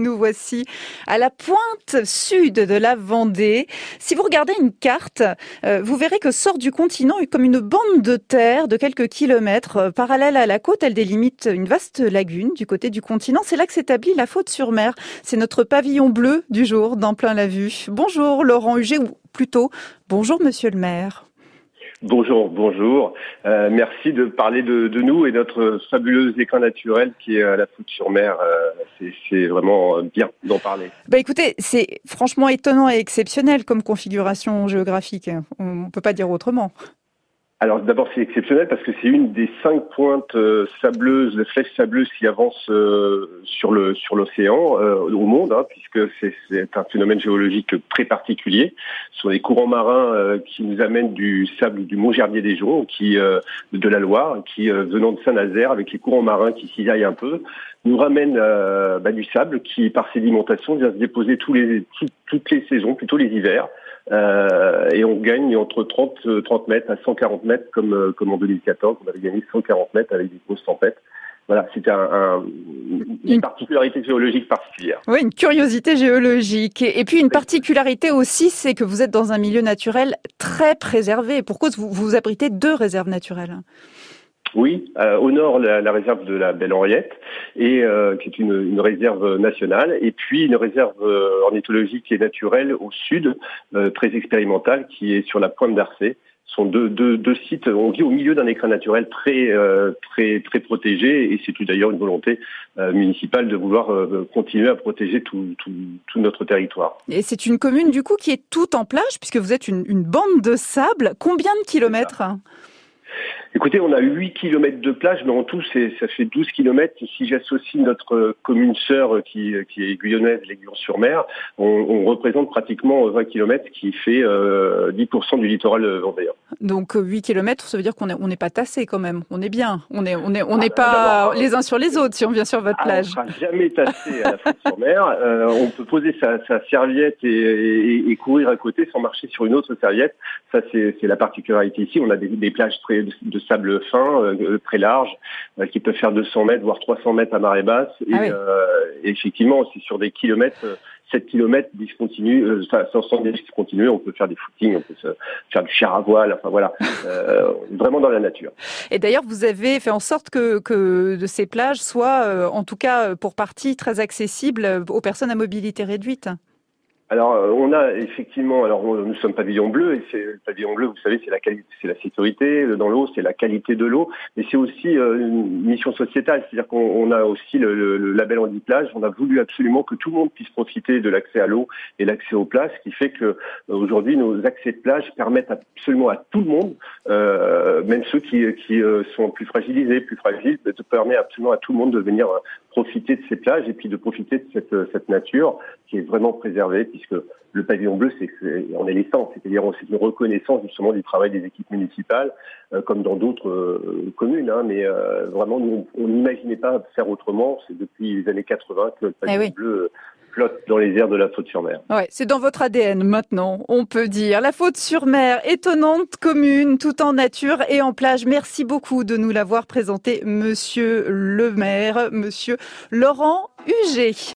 nous voici à la pointe sud de la Vendée. Si vous regardez une carte, euh, vous verrez que sort du continent comme une bande de terre de quelques kilomètres euh, parallèle à la côte. Elle délimite une vaste lagune du côté du continent. C'est là que s'établit la faute sur mer. C'est notre pavillon bleu du jour dans plein la vue. Bonjour Laurent Huget, ou plutôt bonjour monsieur le maire. Bonjour, bonjour. Euh, merci de parler de, nous et notre fabuleux écran naturel qui est la foute sur mer. C'est vraiment bien d'en parler. Bah écoutez, c'est franchement étonnant et exceptionnel comme configuration géographique. On ne peut pas dire autrement. Alors d'abord c'est exceptionnel parce que c'est une des cinq pointes euh, sableuses, les flèches sableuses qui avancent euh, sur le sur l'océan euh, au monde, hein, puisque c'est un phénomène géologique très particulier. Ce sont des courants marins qui nous amènent du sable du Mont Gerbier des Joncs, qui de la Loire, qui venant de Saint-Nazaire avec les courants marins qui s'y aillent un peu, nous ramènent bah, du sable qui par sédimentation vient se déposer tous les toutes les saisons, plutôt les hivers. Euh, et on gagne entre 30, 30 mètres à 140 mètres, comme, euh, comme en 2014, on avait gagné 140 mètres avec des grosses tempêtes. Voilà, c'était un, une particularité géologique particulière. Oui, une curiosité géologique. Et, puis une particularité aussi, c'est que vous êtes dans un milieu naturel très préservé. Pourquoi vous, vous abritez deux réserves naturelles? Oui, euh, au nord la, réserve de la Belle Henriette, et euh, qui est une, réserve nationale, et puis une réserve euh, ornithologique et naturelle au sud, très expérimentale, qui est sur la pointe d'Arcé. Ce sont deux, deux, sites. On vit au milieu d'un écrin naturel très très très protégé, et c'est d'ailleurs une volonté municipale de vouloir continuer à protéger tout, tout, tout, notre territoire. Et c'est une commune du coup qui est toute en plage, puisque vous êtes une, une bande de sable. Combien de kilomètres? Écoutez, on a 8 km de plage, mais en tout, ça fait 12 km. Si j'associe notre commune sœur qui, qui est guyonnaise, l'Aiguillon-sur-Mer, on, représente pratiquement 20 km, qui fait 10% euh, du littoral vendéen. Donc 8 km, ça veut dire qu'on n'est on pas tassé quand même. On est bien. On n'est on est, on est ah, pas les uns sur les autres si on vient sur votre ah, plage. on ne sera jamais tassé à la sur mer euh, on peut poser sa, serviette et, courir à côté sans marcher sur une autre serviette. Ça, c'est la particularité ici. On a des, des plages très de sable fin, euh, très large, euh, qui peut faire 200 mètres, voire 300 mètres à marée basse. Et, ah euh, effectivement, c'est sur des kilomètres 7 km discontinue, euh, enfin, sans discontinuer, on peut faire des footings, on peut se, faire du char à voile, enfin voilà, euh, vraiment dans la nature. Et d'ailleurs, vous avez fait en sorte que, que de ces plages soient, en tout cas pour partie, très accessibles aux personnes à mobilité réduite. Alors, euh, on a effectivement, alors nous sommes pavillon bleu, et c'est le pavillon bleu, vous savez, c'est la sécurité dans l'eau, c'est la qualité de l'eau, mais c'est aussi euh, une mission sociétale, c'est-à-dire qu'on a aussi le, le, label Handiplage, on a voulu absolument que tout le monde puisse profiter de l'accès à l'eau et l'accès aux plages, ce qui fait que euh, aujourd'hui nos accès de plage permettent absolument à tout le monde, même ceux qui, qui sont plus fragilisés, plus fragiles, de permettre absolument à tout le monde de venir profiter de ces plages et puis de profiter de cette, cette nature qui est vraiment préservée puisque le pavillon bleu, c'est on est l'essence, c'est-à-dire c'est une reconnaissance justement du travail des équipes municipales, euh, comme dans d'autres euh, communes. Hein, mais euh, vraiment, nous, on n'imaginait pas faire autrement. C'est depuis les années 80 que le eh pavillon bleu dans les airs de la Faute-sur-Mer. Ouais, c'est dans votre ADN maintenant, on peut dire. La Faute-sur-Mer, étonnante commune, tout en nature et en plage. Merci beaucoup de nous l'avoir présenté, Monsieur le maire, Monsieur Laurent Huget.